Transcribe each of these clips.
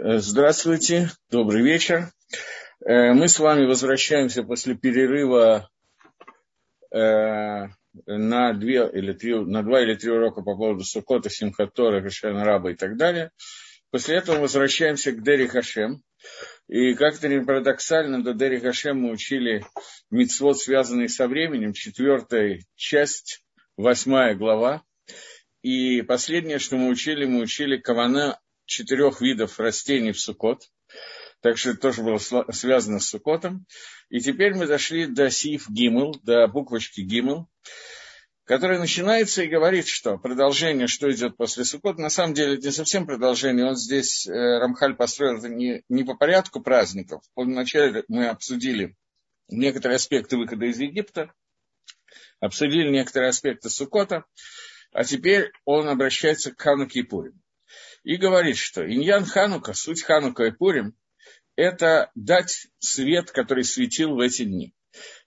Э, здравствуйте, добрый вечер. Э, мы с вами возвращаемся после перерыва э, на, две или три, на два или три урока по поводу Сукота, Симхатора, Хашена Раба и так далее. После этого возвращаемся к Дери Хашем. И как-то не парадоксально, до Дери Хашем мы учили мицвод, связанный со временем, четвертая часть, восьмая глава. И последнее, что мы учили, мы учили Кавана четырех видов растений в Сукот. Так что это тоже было связано с Сукотом. И теперь мы дошли до Сиф Гимл, до буквочки Гимл, которая начинается и говорит, что продолжение, что идет после Сукот, на самом деле это не совсем продолжение. Он здесь, э, Рамхаль построил это не, не по порядку праздников. Вначале мы обсудили некоторые аспекты выхода из Египта, обсудили некоторые аспекты Сукота, а теперь он обращается к Хану Кипурим и говорит, что иньян Ханука, суть Ханука и Пурим, это дать свет, который светил в эти дни.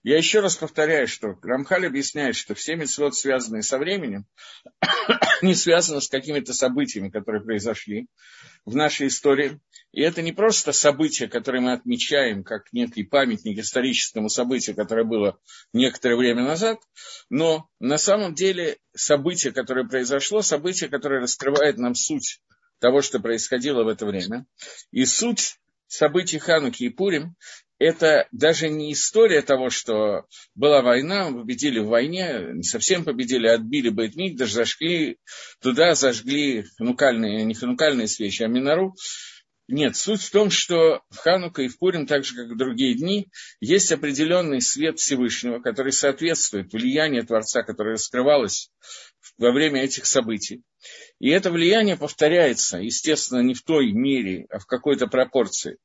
Я еще раз повторяю, что Рамхаль объясняет, что все митцвот, связанные со временем, не связаны с какими-то событиями, которые произошли в нашей истории. И это не просто событие, которое мы отмечаем как некий памятник историческому событию, которое было некоторое время назад, но на самом деле событие, которое произошло, событие, которое раскрывает нам суть того, что происходило в это время. И суть событий Хануки и Пурим – это даже не история того, что была война, мы победили в войне, не совсем победили, отбили Бейтмик, даже зажгли туда, зажгли ханукальные, не ханукальные свечи, а минору. Нет, суть в том, что в Ханука и в Пурим, так же, как и в другие дни, есть определенный свет Всевышнего, который соответствует влиянию Творца, которое раскрывалось во время этих событий. И это влияние повторяется, естественно, не в той мере, а в какой-то пропорции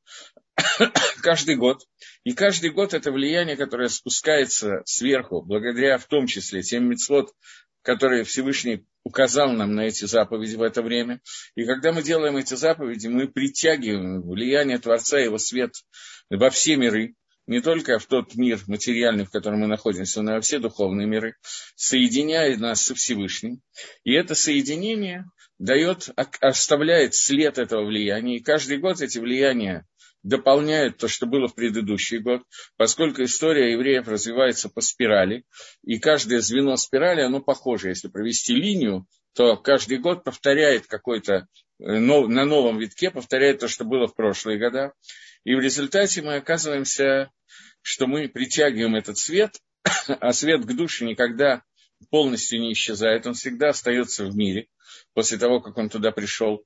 каждый год. И каждый год это влияние, которое спускается сверху, благодаря в том числе тем мецвод, которые Всевышний указал нам на эти заповеди в это время. И когда мы делаем эти заповеди, мы притягиваем влияние Творца его свет во все миры не только в тот мир материальный, в котором мы находимся, но и во все духовные миры, соединяет нас со Всевышним. И это соединение дает, оставляет след этого влияния. И каждый год эти влияния дополняют то, что было в предыдущий год, поскольку история евреев развивается по спирали, и каждое звено спирали, оно похоже. Если провести линию, то каждый год повторяет какой-то, э, на новом витке повторяет то, что было в прошлые года. И в результате мы оказываемся, что мы притягиваем этот свет, а свет к душе никогда полностью не исчезает, он всегда остается в мире после того, как он туда пришел.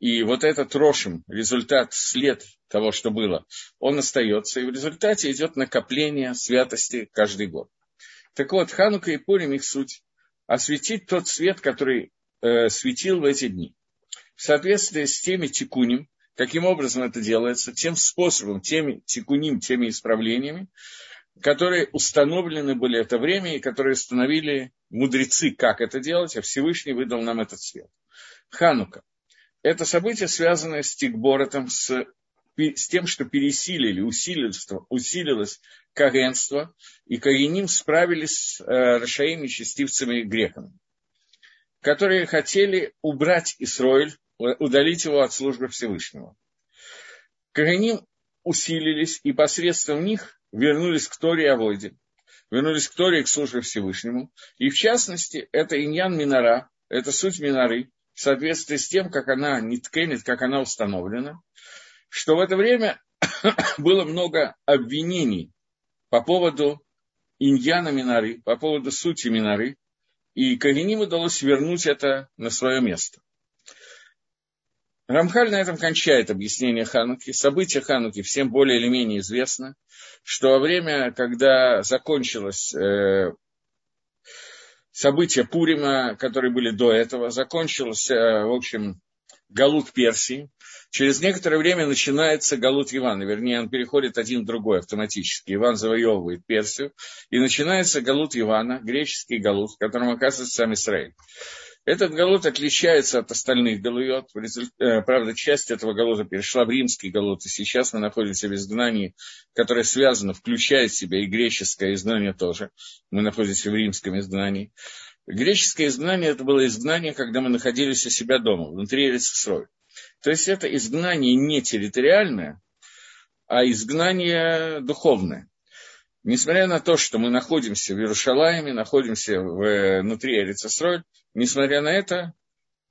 И вот этот рошим, результат, след того, что было, он остается, и в результате идет накопление святости каждый год. Так вот, Ханука и Пурим их суть – осветить тот свет, который э, светил в эти дни. В соответствии с теми тикунем, Каким образом это делается? Тем способом, теми тикуним, теми исправлениями, которые установлены были это время и которые установили мудрецы, как это делать, а Всевышний выдал нам этот свет. Ханука. Это событие, связанное с Тикборотом, с, с тем, что пересилили, усилилось, усилилось коренство, и Кариним справились с э, Рашаими, частивцами и греками, которые хотели убрать Исроиль удалить его от службы Всевышнего. Коганим усилились и посредством них вернулись к Торе и Авойде, вернулись к Торе и к службе Всевышнему. И в частности, это иньян Минара, это суть Минары, в соответствии с тем, как она не ткенет, как она установлена, что в это время было много обвинений по поводу иньяна Минары, по поводу сути Минары, и Кагеним удалось вернуть это на свое место. Рамхаль на этом кончает объяснение Хануки. События Хануки всем более или менее известно, что во время, когда закончилось э, события Пурима, которые были до этого, закончился, э, в общем, Галут Персии. Через некоторое время начинается Галут Ивана, вернее, он переходит один в другой автоматически. Иван завоевывает Персию, и начинается Галут Ивана, греческий Галут, в котором оказывается сам Израиль. Этот галут отличается от остальных галуйот. Э, правда, часть этого галута перешла в римский галут, и сейчас мы находимся в изгнании, которое связано, включает в себя и греческое изгнание тоже. Мы находимся в римском изгнании. Греческое изгнание – это было изгнание, когда мы находились у себя дома, внутри Эрицесрой. То есть это изгнание не территориальное, а изгнание духовное. Несмотря на то, что мы находимся в Иерушалайме, находимся внутри Эрицесроль, несмотря на это,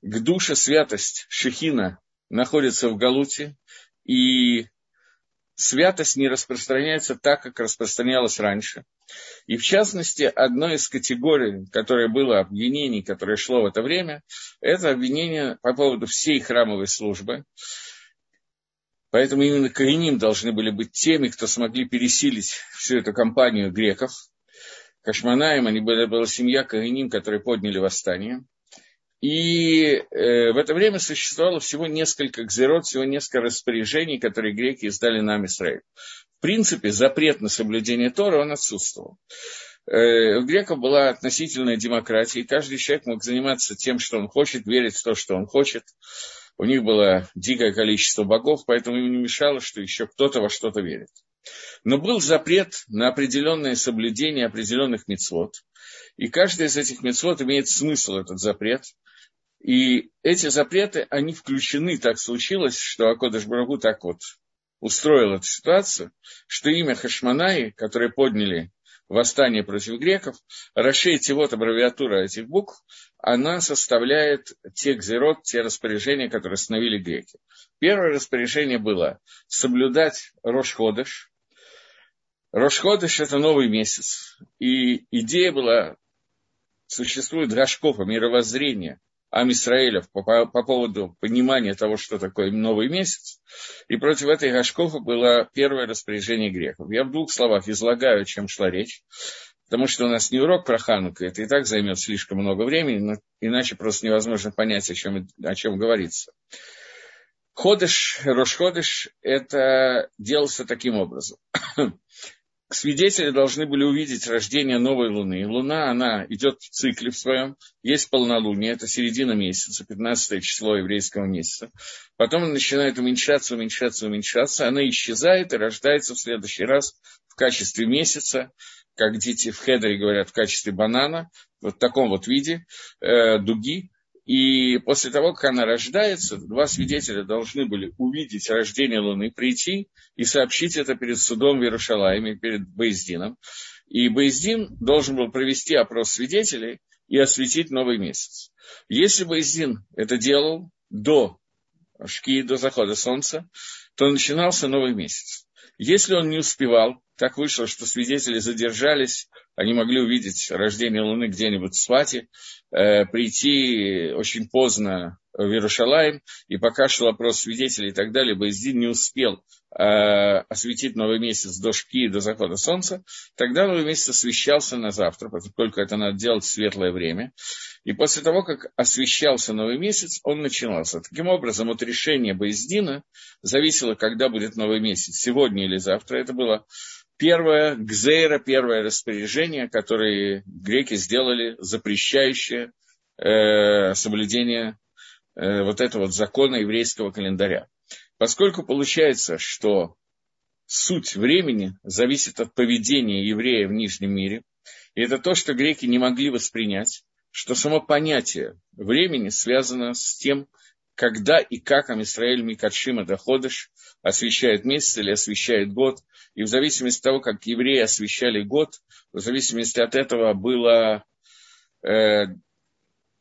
к душе святость Шехина находится в Галуте, и святость не распространяется так, как распространялась раньше. И в частности, одной из категорий, которое было обвинений, которое шло в это время, это обвинение по поводу всей храмовой службы. Поэтому именно Каиним должны были быть теми, кто смогли пересилить всю эту компанию греков. Кашманаем, они были, была семья Каиним, которые подняли восстание. И э, в это время существовало всего несколько гзерот, всего несколько распоряжений, которые греки издали нам Израиль. В принципе, запрет на соблюдение Тора, он отсутствовал. Э, у греков была относительная демократия, и каждый человек мог заниматься тем, что он хочет, верить в то, что он хочет. У них было дикое количество богов, поэтому им не мешало, что еще кто-то во что-то верит. Но был запрет на определенное соблюдение определенных мецвод. И каждый из этих мецвод имеет смысл, этот запрет – и эти запреты, они включены, так случилось, что Акодыш Барагу так вот устроил эту ситуацию, что имя Хашманаи, которые подняли восстание против греков, расширить вот аббревиатура этих букв, она составляет те гзерот, те распоряжения, которые установили греки. Первое распоряжение было соблюдать Рошходыш. Рошходыш – это новый месяц. И идея была, существует Гашкофа, мировоззрение – Амисраэлев по, по, по поводу понимания того, что такое новый месяц. И против этой Гашкофа было первое распоряжение греков. Я в двух словах излагаю, о чем шла речь, потому что у нас не урок про Хануку, это и так займет слишком много времени, но иначе просто невозможно понять, о чем, о чем говорится. Ходыш, Рошходыш, это делался таким образом свидетели должны были увидеть рождение новой Луны. Луна, она идет в цикле в своем. Есть полнолуние, это середина месяца, 15 число еврейского месяца. Потом она начинает уменьшаться, уменьшаться, уменьшаться. Она исчезает и рождается в следующий раз в качестве месяца, как дети в хедере говорят, в качестве банана, вот в таком вот виде, э, дуги. И после того, как она рождается, два свидетеля должны были увидеть рождение Луны, прийти и сообщить это перед судом в Иерушалайме, перед Боездином. И Боездин должен был провести опрос свидетелей и осветить новый месяц. Если Боездин это делал до Шки, до захода солнца, то начинался новый месяц. Если он не успевал, так вышло, что свидетели задержались, они могли увидеть рождение Луны где-нибудь в Свате, э, прийти очень поздно в Иерушалаем, и пока шел опрос свидетелей и так далее, Боездин не успел э, осветить новый месяц до шки, до захода солнца, тогда новый месяц освещался на завтра, поскольку это надо делать в светлое время. И после того, как освещался новый месяц, он начинался. Таким образом, от решения Боездина зависело, когда будет новый месяц, сегодня или завтра. Это было первое гзейра, первое распоряжение, которое греки сделали, запрещающее э, соблюдение э, вот этого вот закона еврейского календаря. Поскольку получается, что суть времени зависит от поведения еврея в Нижнем мире, и это то, что греки не могли воспринять, что само понятие времени связано с тем, когда и как Амисраэль Микадшима Доходыш освещает месяц или освещает год. И в зависимости от того, как евреи освещали год, в зависимости от этого было э,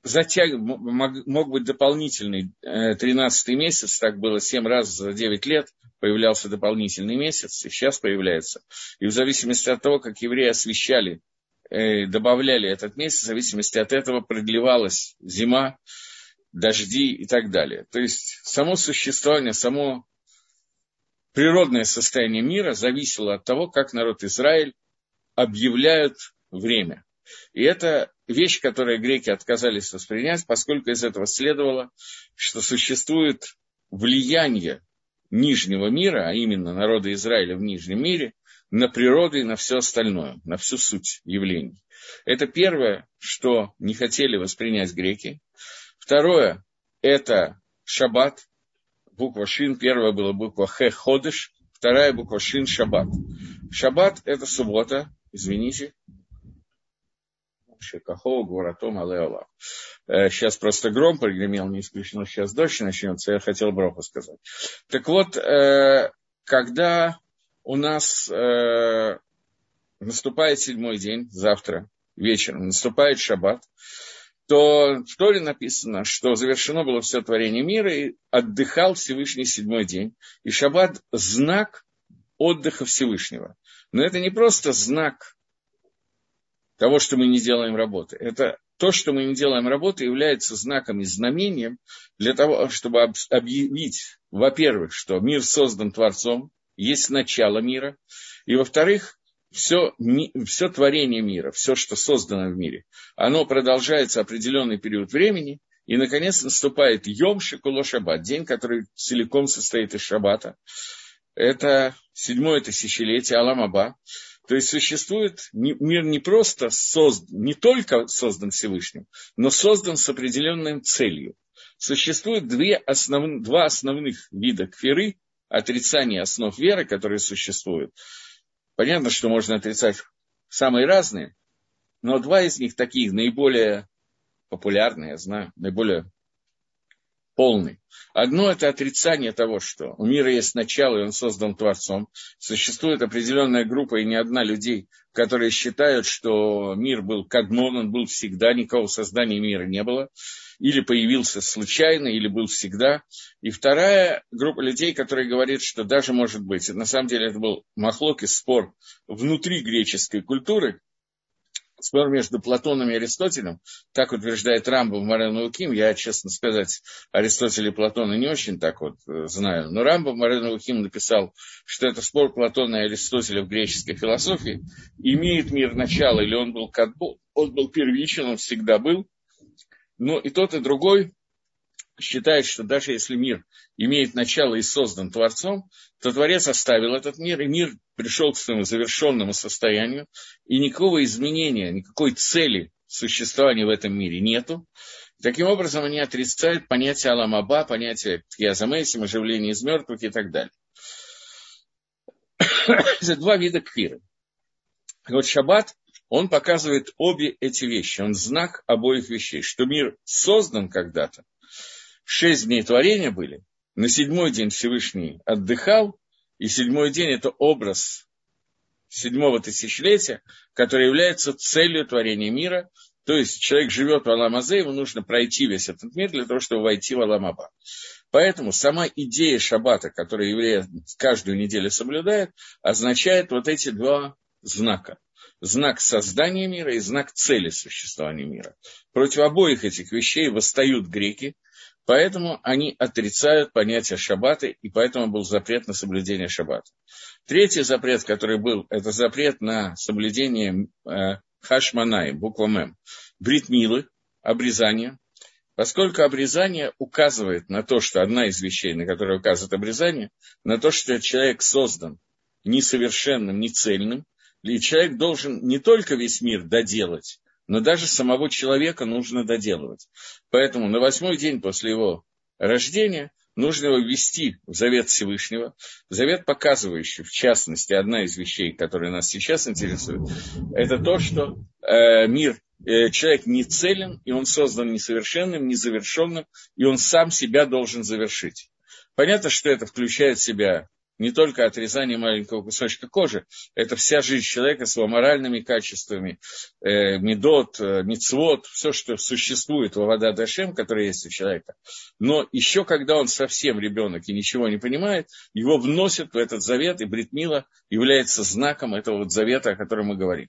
затяг... мог, мог быть дополнительный э, 13 месяц, так было 7 раз за 9 лет, появлялся дополнительный месяц, и сейчас появляется. И в зависимости от того, как евреи освещали, э, добавляли этот месяц, в зависимости от этого продлевалась зима, дожди и так далее. То есть само существование, само природное состояние мира зависело от того, как народ Израиль объявляют время. И это вещь, которую греки отказались воспринять, поскольку из этого следовало, что существует влияние нижнего мира, а именно народа Израиля в нижнем мире, на природу и на все остальное, на всю суть явлений. Это первое, что не хотели воспринять греки. Второе – это шаббат, буква шин. Первая была буква х – ходыш, вторая буква шин – шаббат. Шаббат – это суббота, извините. Шекахо, Гуратом, Алеола. Сейчас просто гром прогремел, не исключено, сейчас дождь начнется, я хотел броху сказать. Так вот, э, когда у нас э, наступает седьмой день, завтра вечером, наступает шаббат, то в Торе написано, что завершено было все творение мира, и отдыхал Всевышний седьмой день. И шаббат – знак отдыха Всевышнего. Но это не просто знак того, что мы не делаем работы. Это то, что мы не делаем работы, является знаком и знамением для того, чтобы объявить, во-первых, что мир создан Творцом, есть начало мира, и, во-вторых, все, все творение мира, все, что создано в мире, оно продолжается определенный период времени, и, наконец, наступает Йом Шикуло Шаббат, день, который целиком состоит из Шаббата. Это седьмое тысячелетие Аламаба. То есть существует мир не просто создан, не только создан Всевышним, но создан с определенной целью. Существует две основ, два основных вида кфиры, отрицания основ веры, которые существуют. Понятно, что можно отрицать самые разные, но два из них таких наиболее популярные, я знаю, наиболее полный. Одно – это отрицание того, что у мира есть начало, и он создан Творцом. Существует определенная группа, и не одна людей, которые считают, что мир был кадмон, он был всегда, никакого создания мира не было. Или появился случайно, или был всегда. И вторая группа людей, которые говорят, что даже может быть, на самом деле это был махлок и спор внутри греческой культуры, спор между Платоном и Аристотелем, так утверждает Рамбов Морен Луким, я, честно сказать, Аристотеля и Платона не очень так вот э, знаю, но Рамбов Морен Луким написал, что это спор Платона и Аристотеля в греческой философии, имеет мир начало, или он был, он был первичен, он всегда был, но и тот, и другой считает, что даже если мир имеет начало и создан Творцом, то Творец оставил этот мир, и мир пришел к своему завершенному состоянию, и никакого изменения, никакой цели существования в этом мире нету. Таким образом, они отрицают понятие Аламаба, понятие Язамесим, оживления из мертвых и так далее. Это два вида кфиры. вот Шаббат, он показывает обе эти вещи, он знак обоих вещей, что мир создан когда-то, шесть дней творения были, на седьмой день Всевышний отдыхал, и седьмой день – это образ седьмого тысячелетия, который является целью творения мира. То есть человек живет в Аламазе, ему нужно пройти весь этот мир для того, чтобы войти в Аламаба. Поэтому сама идея шаббата, которую евреи каждую неделю соблюдают, означает вот эти два знака. Знак создания мира и знак цели существования мира. Против обоих этих вещей восстают греки – Поэтому они отрицают понятие шаббата, и поэтому был запрет на соблюдение шаббата. Третий запрет, который был, это запрет на соблюдение э, хашманай, буква мем, бритмилы, обрезание, поскольку обрезание указывает на то, что одна из вещей, на которую указывает обрезание, на то, что человек создан несовершенным, нецельным, и человек должен не только весь мир доделать, но даже самого человека нужно доделывать. Поэтому на восьмой день после его рождения нужно его ввести в завет Всевышнего, завет, показывающий, в частности, одна из вещей, которая нас сейчас интересует, это то, что э, мир, э, человек не целен, и он создан несовершенным, незавершенным, и он сам себя должен завершить. Понятно, что это включает в себя не только отрезание маленького кусочка кожи, это вся жизнь человека с его моральными качествами, э, медот, э, мицвод, все, что существует во вода Дашем, которая есть у человека. Но еще когда он совсем ребенок и ничего не понимает, его вносят в этот завет, и Бритмила является знаком этого вот завета, о котором мы говорим.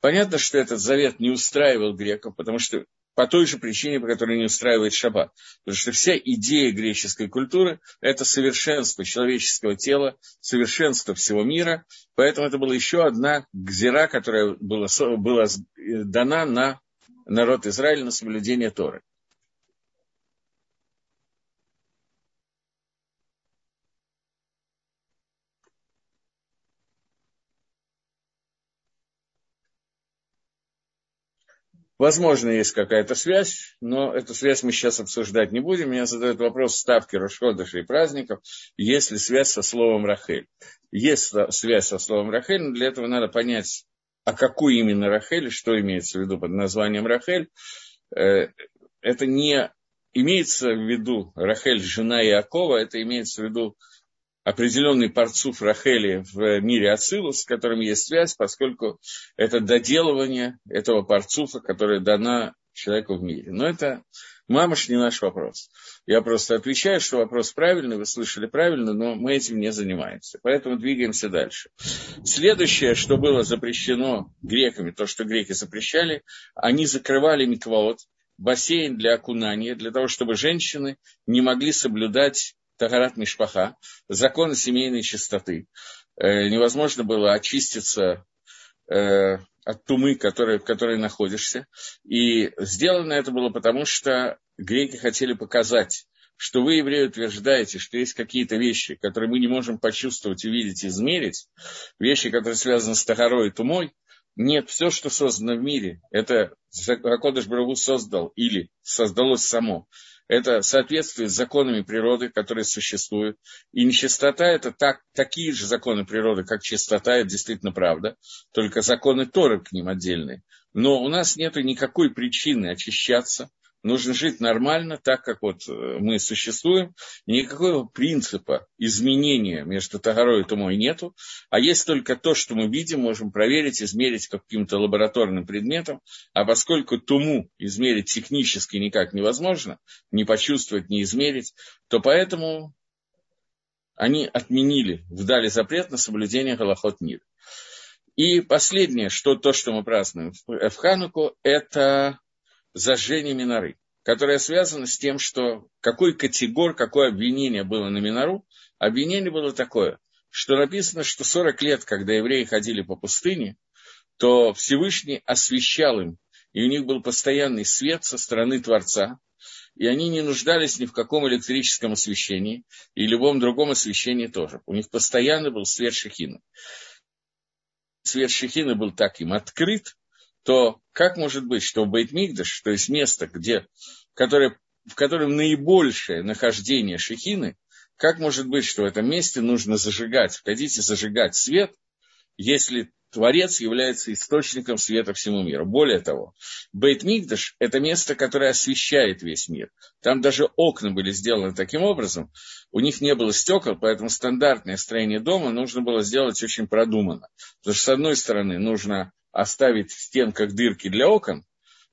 Понятно, что этот завет не устраивал греков, потому что по той же причине, по которой не устраивает шаббат. Потому что вся идея греческой культуры – это совершенство человеческого тела, совершенство всего мира. Поэтому это была еще одна гзира, которая была, была дана на народ Израиля на соблюдение Торы. Возможно, есть какая-то связь, но эту связь мы сейчас обсуждать не будем. Меня задают вопрос ставки Рошходыша и праздников, есть ли связь со словом Рахель. Есть связь со словом Рахель, но для этого надо понять а какой именно Рахель, что имеется в виду под названием Рахель, э, это не имеется в виду Рахель, жена Иакова, это имеется в виду определенный парцуф Рахели в мире Ацилус, с которым есть связь, поскольку это доделывание этого парцуфа, которое дана человеку в мире. Но это мамаш не наш вопрос. Я просто отвечаю, что вопрос правильный, вы слышали правильно, но мы этим не занимаемся. Поэтому двигаемся дальше. Следующее, что было запрещено греками, то, что греки запрещали, они закрывали микваот, бассейн для окунания, для того, чтобы женщины не могли соблюдать Тагарат Мишпаха, законы семейной чистоты. Э, невозможно было очиститься э, от тумы, которой, в которой находишься. И сделано это было потому, что греки хотели показать, что вы, евреи, утверждаете, что есть какие-то вещи, которые мы не можем почувствовать, увидеть, измерить, вещи, которые связаны с Тахарой и Тумой. Нет, все, что создано в мире, это Акодыш Браву создал или создалось само это соответствует законами природы, которые существуют. И нечистота – это так, такие же законы природы, как чистота, это действительно правда, только законы Торы к ним отдельные. Но у нас нет никакой причины очищаться – нужно жить нормально, так как вот э, мы существуем. Никакого принципа изменения между Тагарой и Тумой нету, а есть только то, что мы видим, можем проверить, измерить каким-то лабораторным предметом, а поскольку Туму измерить технически никак невозможно, не почувствовать, не измерить, то поэтому они отменили, вдали запрет на соблюдение Галахот мира. И последнее, что то, что мы празднуем в Хануку, это зажжение миноры, которое связано с тем, что какой категор, какое обвинение было на минору. Обвинение было такое, что написано, что 40 лет, когда евреи ходили по пустыне, то Всевышний освещал им, и у них был постоянный свет со стороны Творца, и они не нуждались ни в каком электрическом освещении и любом другом освещении тоже. У них постоянно был свет Шехины. Свет Шехины был так им открыт, то как может быть, что Бейтмигдаш, то есть место, где, которое, в котором наибольшее нахождение шехины, как может быть, что в этом месте нужно зажигать, хотите зажигать свет, если Творец является источником света всему миру. Более того, Бейт-Мигдаш – это место, которое освещает весь мир. Там даже окна были сделаны таким образом. У них не было стекол, поэтому стандартное строение дома нужно было сделать очень продуманно. Потому что, с одной стороны, нужно оставить в стенках дырки для окон,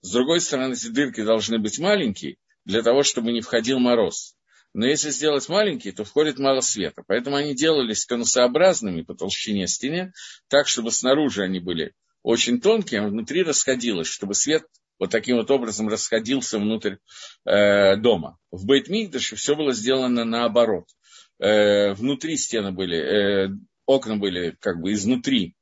с другой стороны, эти дырки должны быть маленькие, для того, чтобы не входил мороз. Но если сделать маленькие, то входит мало света. Поэтому они делались конусообразными по толщине стене, так, чтобы снаружи они были очень тонкие, а внутри расходилось, чтобы свет вот таким вот образом расходился внутрь э, дома. В Бейтмигдаше все было сделано наоборот. Э, внутри стены были, э, окна были как бы изнутри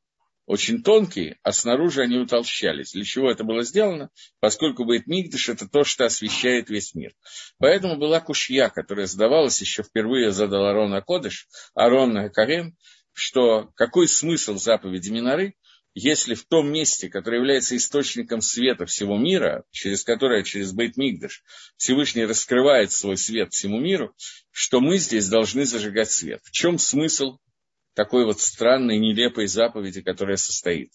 очень тонкие, а снаружи они утолщались. Для чего это было сделано? Поскольку Бейт Мигдыш – это то, что освещает весь мир. Поэтому была кушья, которая задавалась еще впервые задал Арон Кодыш, Арон Карем, что какой смысл заповеди Минары, если в том месте, которое является источником света всего мира, через которое, через Бейт Мигдаш, Всевышний раскрывает свой свет всему миру, что мы здесь должны зажигать свет. В чем смысл такой вот странной, нелепой заповеди, которая состоит.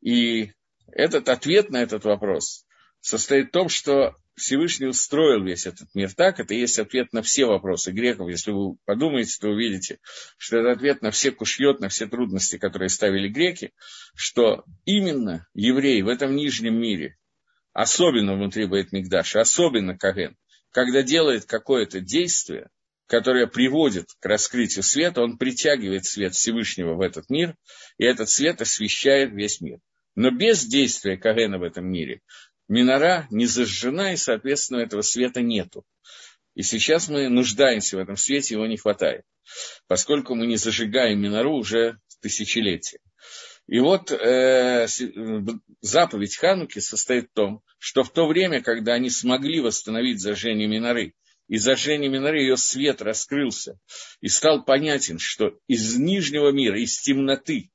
И этот ответ на этот вопрос состоит в том, что Всевышний устроил весь этот мир так, это есть ответ на все вопросы греков. Если вы подумаете, то увидите, что это ответ на все кушьет, на все трудности, которые ставили греки, что именно евреи в этом нижнем мире, особенно внутри Байтмикдаша, особенно Каген, когда делает какое-то действие – которая приводит к раскрытию света, он притягивает свет Всевышнего в этот мир, и этот свет освещает весь мир. Но без действия Кагена в этом мире минора не зажжена, и, соответственно, этого света нету. И сейчас мы нуждаемся в этом свете, его не хватает, поскольку мы не зажигаем минору уже тысячелетия. И вот э, заповедь Хануки состоит в том, что в то время, когда они смогли восстановить зажжение миноры, и зажжение миноры ее свет раскрылся, и стал понятен, что из нижнего мира, из темноты,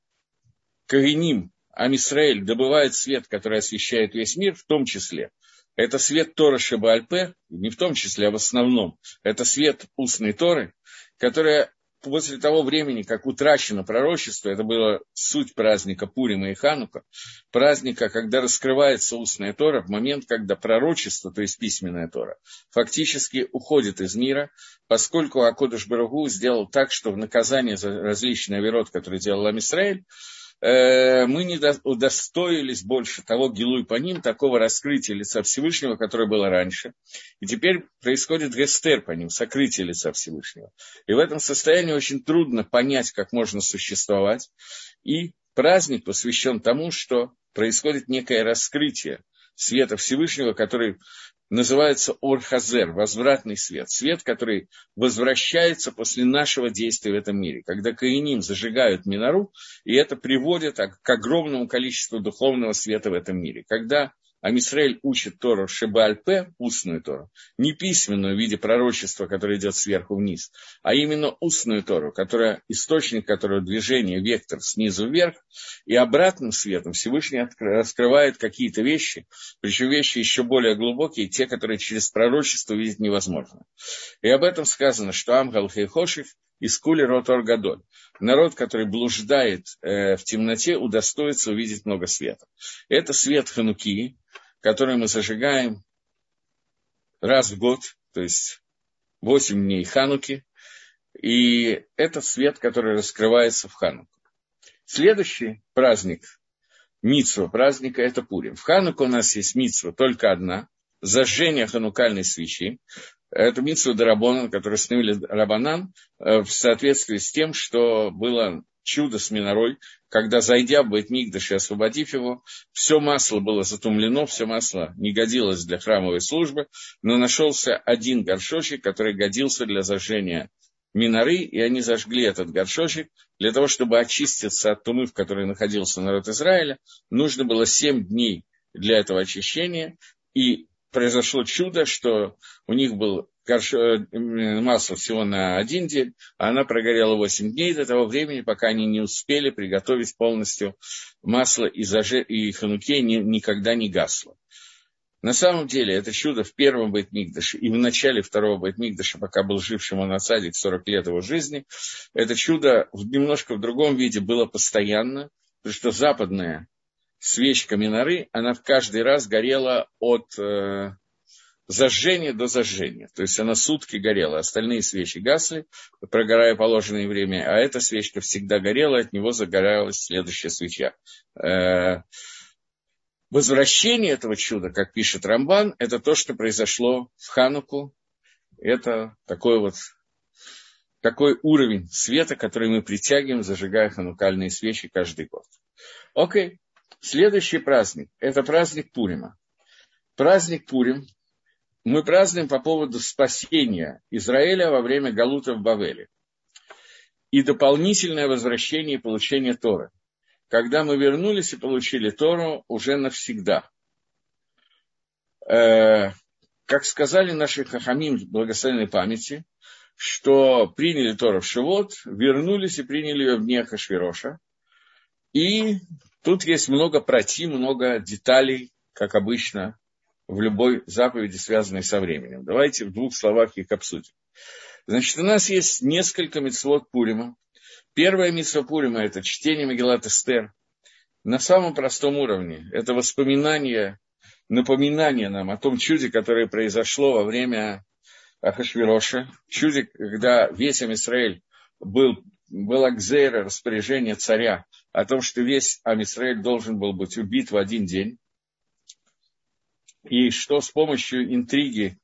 кореним Амисраэль добывает свет, который освещает весь мир, в том числе. Это свет Тора Шабальпе, не в том числе, а в основном. Это свет устной Торы, которая после того времени, как утрачено пророчество, это была суть праздника Пурима и Ханука, праздника, когда раскрывается устная Тора, в момент, когда пророчество, то есть письменная Тора, фактически уходит из мира, поскольку Акодыш Барагу сделал так, что в наказание за различные оверот, которые делал Амисраэль, мы не удостоились больше того гилуй по ним, такого раскрытия лица Всевышнего, которое было раньше. И теперь происходит гестер по ним, сокрытие лица Всевышнего. И в этом состоянии очень трудно понять, как можно существовать. И праздник посвящен тому, что происходит некое раскрытие света Всевышнего, который называется Орхазер, возвратный свет. Свет, который возвращается после нашего действия в этом мире. Когда Каиним зажигают Минару, и это приводит к огромному количеству духовного света в этом мире. Когда Амисраэль учит Тору Шебальпе, устную Тору, не письменную в виде пророчества, которое идет сверху вниз, а именно устную Тору, которая, источник которого движение, вектор снизу вверх, и обратным светом Всевышний раскрывает какие-то вещи, причем вещи еще более глубокие, те, которые через пророчество видеть невозможно. И об этом сказано, что Амгал Хейхошев из Кули Ротор Гадоль. Народ, который блуждает э, в темноте, удостоится увидеть много света. Это свет Хануки, который мы зажигаем раз в год, то есть 8 дней Хануки, и это свет, который раскрывается в Хануку. Следующий праздник, Митсва праздника, это Пурим. В Хануку у нас есть Митсва только одна, зажжение ханукальной свечи. Это Митсва Дарабонан, который установили Рабанан в соответствии с тем, что было чудо с Минорой, когда, зайдя в Бейтмикдаш и освободив его, все масло было затумлено, все масло не годилось для храмовой службы, но нашелся один горшочек, который годился для зажжения Миноры, и они зажгли этот горшочек. Для того, чтобы очиститься от тумы, в которой находился народ Израиля, нужно было семь дней для этого очищения, и произошло чудо, что у них был Э, масло всего на один день, а она прогорела 8 дней до того времени, пока они не успели приготовить полностью масло, и, заже... и хануке ни... никогда не гасло. На самом деле, это чудо в первом Бейтмикдаше и в начале второго Бейтмикдаша, пока был жив Шимон Ацадик 40 лет его жизни, это чудо в, немножко в другом виде было постоянно, потому что западная свечка Миноры, она в каждый раз горела от э, зажжения до зажжения. То есть она сутки горела, остальные свечи гасли, прогорая положенное время, а эта свечка всегда горела, от него загоралась следующая свеча. Э, возвращение этого чуда, как пишет Рамбан, это то, что произошло в Хануку. Это такой вот такой уровень света, который мы притягиваем, зажигая ханукальные свечи каждый год. Окей. Следующий праздник – это праздник Пурима. Праздник Пурим мы празднуем по поводу спасения Израиля во время Галута в Бавеле. И дополнительное возвращение и получение Торы. Когда мы вернулись и получили Тору уже навсегда. Э, как сказали наши хахамим благословенной памяти, что приняли Тору в Шивот, вернулись и приняли ее в дни Ахашвироша. И тут есть много проти, много деталей, как обычно, в любой заповеди, связанной со временем. Давайте в двух словах их обсудим. Значит, у нас есть несколько митцвот Пурима. Первая митцва Пурима – это чтение Магеллат Эстер. На самом простом уровне. Это воспоминание, напоминание нам о том чуде, которое произошло во время Ахашвироша. Чуде, когда весь Амисраэль был, было Акзейра, распоряжение царя о том, что весь Амисраэль должен был быть убит в один день и что с помощью интриги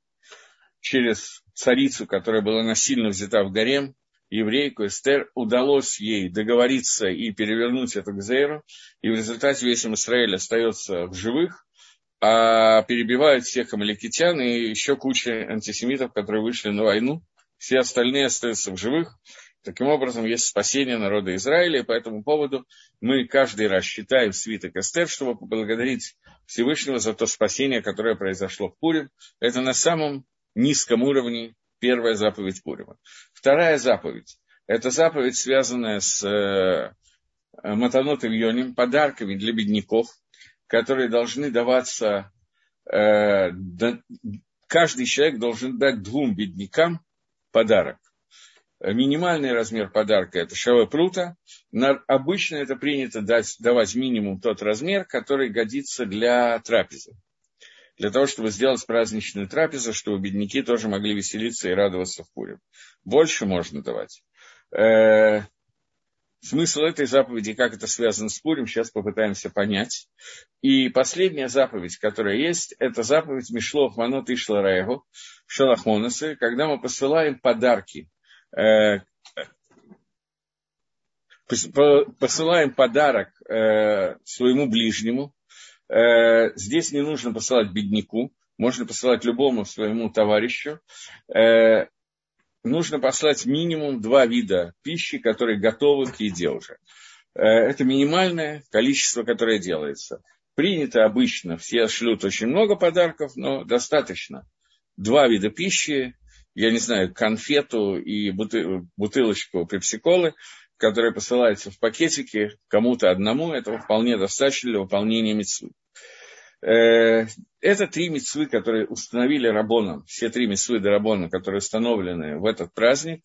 через царицу, которая была насильно взята в гарем, еврейку Эстер, удалось ей договориться и перевернуть эту Гзейру, и в результате весь Израиль остается в живых, а перебивают всех амаликитян и еще куча антисемитов, которые вышли на войну. Все остальные остаются в живых. Таким образом, есть спасение народа Израиля, и по этому поводу мы каждый раз считаем свиток Эстер, чтобы поблагодарить Всевышнего за то спасение, которое произошло в Пурим. Это на самом низком уровне первая заповедь Пурима. Вторая заповедь – это заповедь, связанная с э, Матанот Ильоним, подарками для бедняков, которые должны даваться, э, каждый человек должен дать двум беднякам подарок. Минимальный размер подарка – это шаве прута. Обычно это принято дать, давать минимум тот размер, который годится для трапезы. Для того, чтобы сделать праздничную трапезу, чтобы бедняки тоже могли веселиться и радоваться в Пурим. Больше можно давать. Э, смысл этой заповеди, как это связано с Пурим, сейчас попытаемся понять. И последняя заповедь, которая есть, это заповедь Мишлох Манот Ишлараегу в Шалахмонесе, когда мы посылаем подарки посылаем подарок э, своему ближнему. Э, здесь не нужно посылать бедняку, можно посылать любому своему товарищу. Нужно послать минимум два вида пищи, которые готовы к еде уже. Это минимальное количество, которое делается. Принято обычно, все шлют очень много подарков, но достаточно. Два вида пищи, я не знаю, конфету и бутылочку пепсиколы, которая посылается в пакетике кому-то одному, этого вполне достаточно для выполнения мецвы. Э, это три мецвы, которые установили Рабоном, все три мецвы до Рабона, которые установлены в этот праздник.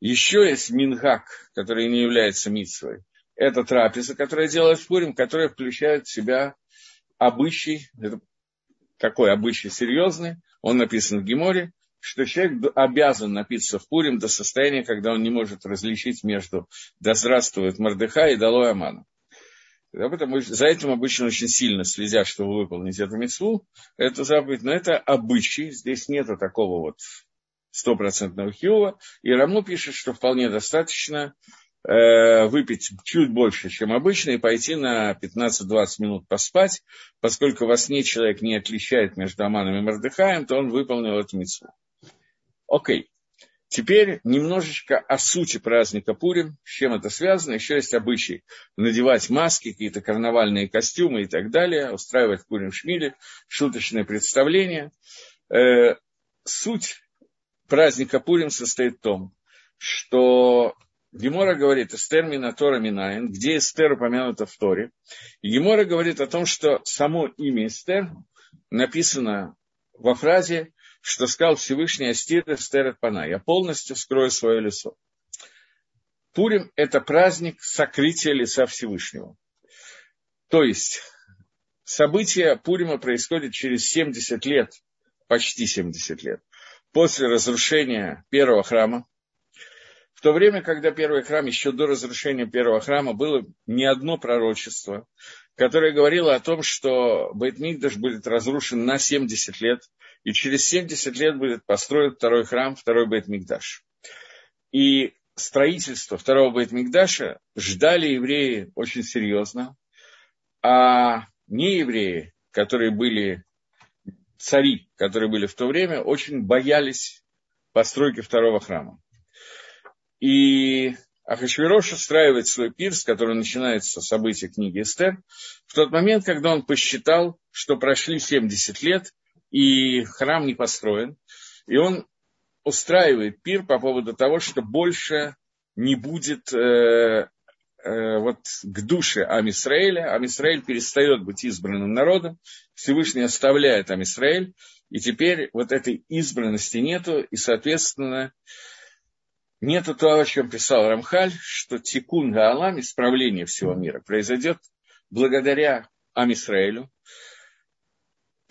Еще есть Мингак, который не является митцвой. Это трапеза, которая делает в Пурим, которая включает в себя обычай, такой обычай серьезный, он написан в Геморе, что человек обязан напиться в Пурим до состояния, когда он не может различить между «Да здравствует Мордыха» и «Долой Амана». Об за этим обычно очень сильно следят, чтобы выполнить эту мецву, эту заповедь, но это обычай, здесь нет такого вот стопроцентного хиова, и Рамо пишет, что вполне достаточно э, выпить чуть больше, чем обычно, и пойти на 15-20 минут поспать, поскольку во сне человек не отличает между Аманом и Мордыхаем, то он выполнил эту мецву. Окей. Теперь немножечко о сути праздника Пурим, с чем это связано. Еще есть обычай надевать маски, какие-то карнавальные костюмы и так далее, устраивать Пурим в Шмиле, шуточные представления. Э, суть праздника Пурим состоит в том, что Гемора говорит Эстер Минатора Минаин, где Эстер упомянута в Торе. И Гемора говорит о том, что само имя Эстер написано во фразе что сказал Всевышний Астир Эстерет Пана. Я полностью скрою свое лицо. Пурим – это праздник сокрытия лица Всевышнего. То есть событие Пурима происходит через 70 лет, почти 70 лет, после разрушения первого храма. В то время, когда первый храм, еще до разрушения первого храма, было не одно пророчество, которое говорило о том, что Бейтмикдаш будет разрушен на 70 лет, и через 70 лет будет построен второй храм, второй Бейтмикдаш. И строительство второго Бейтмикдаша ждали евреи очень серьезно, а не евреи, которые были цари, которые были в то время, очень боялись постройки второго храма. И Ахашвирош устраивает свой пирс, который начинается с события книги Эстер, в тот момент, когда он посчитал, что прошли 70 лет, и храм не построен. И он устраивает пир по поводу того, что больше не будет э, э, вот к душе Амисраэля. Амисраэль перестает быть избранным народом, Всевышний оставляет Амисраэль, и теперь вот этой избранности нету, и, соответственно, нету того, о чем писал Рамхаль, что тикун Гаалам, исправление всего мира, произойдет благодаря Амисраэлю,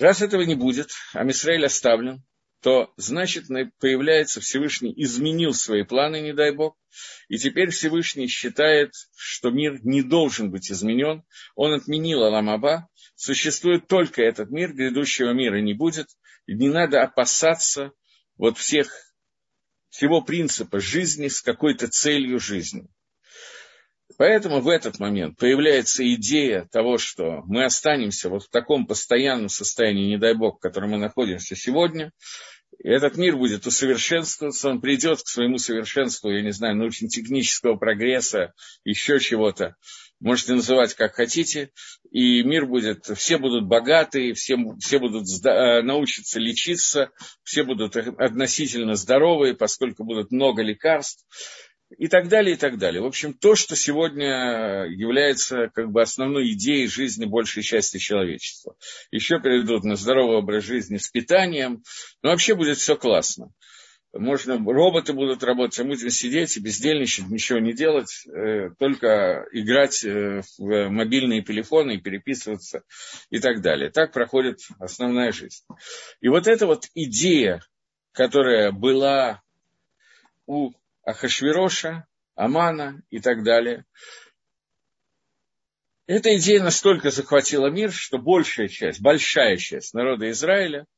Раз этого не будет, а Мисраиль оставлен, то значит появляется Всевышний, изменил свои планы, не дай Бог, и теперь Всевышний считает, что мир не должен быть изменен, он отменил Аламаба, существует только этот мир, грядущего мира не будет, и не надо опасаться вот всех, всего принципа жизни с какой-то целью жизни. Поэтому в этот момент появляется идея того, что мы останемся вот в таком постоянном состоянии, не дай бог, в котором мы находимся сегодня, и этот мир будет усовершенствоваться, он придет к своему совершенству, я не знаю, научно-технического прогресса, еще чего-то, можете называть как хотите, и мир будет, все будут богаты, все, все будут э, научиться лечиться, все будут относительно здоровые, поскольку будут много лекарств, и так далее, и так далее. В общем, то, что сегодня является как бы основной идеей жизни большей части человечества. Еще перейдут на здоровый образ жизни с питанием, но вообще будет все классно. можно, роботы будут работать, а мы будем сидеть и бездельничать, ничего не делать, э, только играть э, в мобильные телефоны и переписываться и так далее. Так проходит основная жизнь. И вот эта вот идея, которая была у Ахашвироша, Амана и так далее, эта идея настолько захватила мир, что большая часть, большая часть народа Израиля –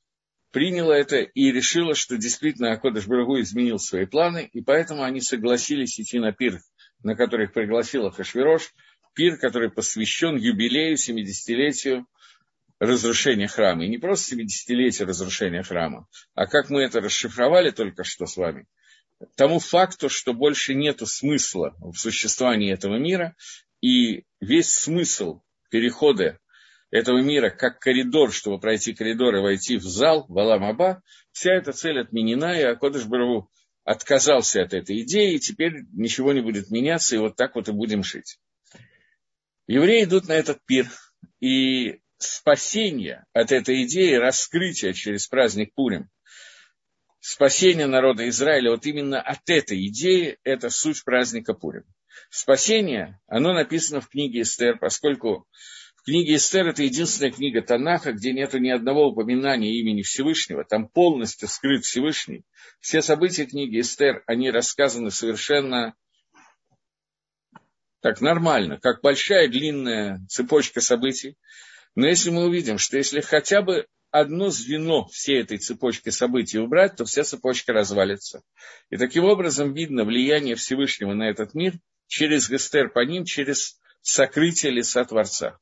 приняла это и решила, что действительно Акодыш Барагу изменил свои планы, и поэтому они согласились идти на пир, на который их пригласила Хашвирош, пир, который посвящен юбилею, 70-летию разрушения храма. И не просто 70-летию разрушения храма, а как мы это расшифровали только что с вами, тому факту, что больше нет смысла в существовании этого мира, и весь смысл перехода этого мира как коридор, чтобы пройти коридор и войти в зал, в Алам-Аба, вся эта цель отменена, и Акодыш Бараву отказался от этой идеи, и теперь ничего не будет меняться, и вот так вот и будем жить. Евреи идут на этот пир, и спасение от этой идеи, раскрытие через праздник Пурим, спасение народа Израиля, вот именно от этой идеи, это суть праздника Пурим. Спасение, оно написано в книге Эстер, поскольку Книга Эстер – это единственная книга Танаха, где нет ни одного упоминания имени Всевышнего. Там полностью скрыт Всевышний. Все события книги Эстер, они рассказаны совершенно так нормально, как большая длинная цепочка событий. Но если мы увидим, что если хотя бы одно звено всей этой цепочки событий убрать, то вся цепочка развалится. И таким образом видно влияние Всевышнего на этот мир через Гестер по ним, через сокрытие лица Творца.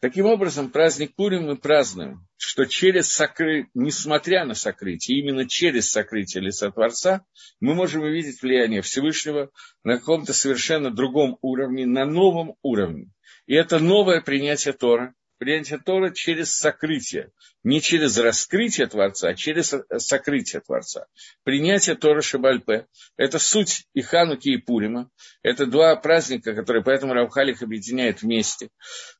Таким образом, праздник Пурим мы празднуем, что через сокрытие, несмотря на сокрытие, именно через сокрытие лица Творца, мы можем увидеть влияние Всевышнего на каком-то совершенно другом уровне, на новом уровне. И это новое принятие Тора, принятие Тора через сокрытие. Не через раскрытие Творца, а через сокрытие Творца. Принятие Тора Шабальпе – это суть и Хануки, и Пурима. Это два праздника, которые поэтому Равхалих объединяет вместе.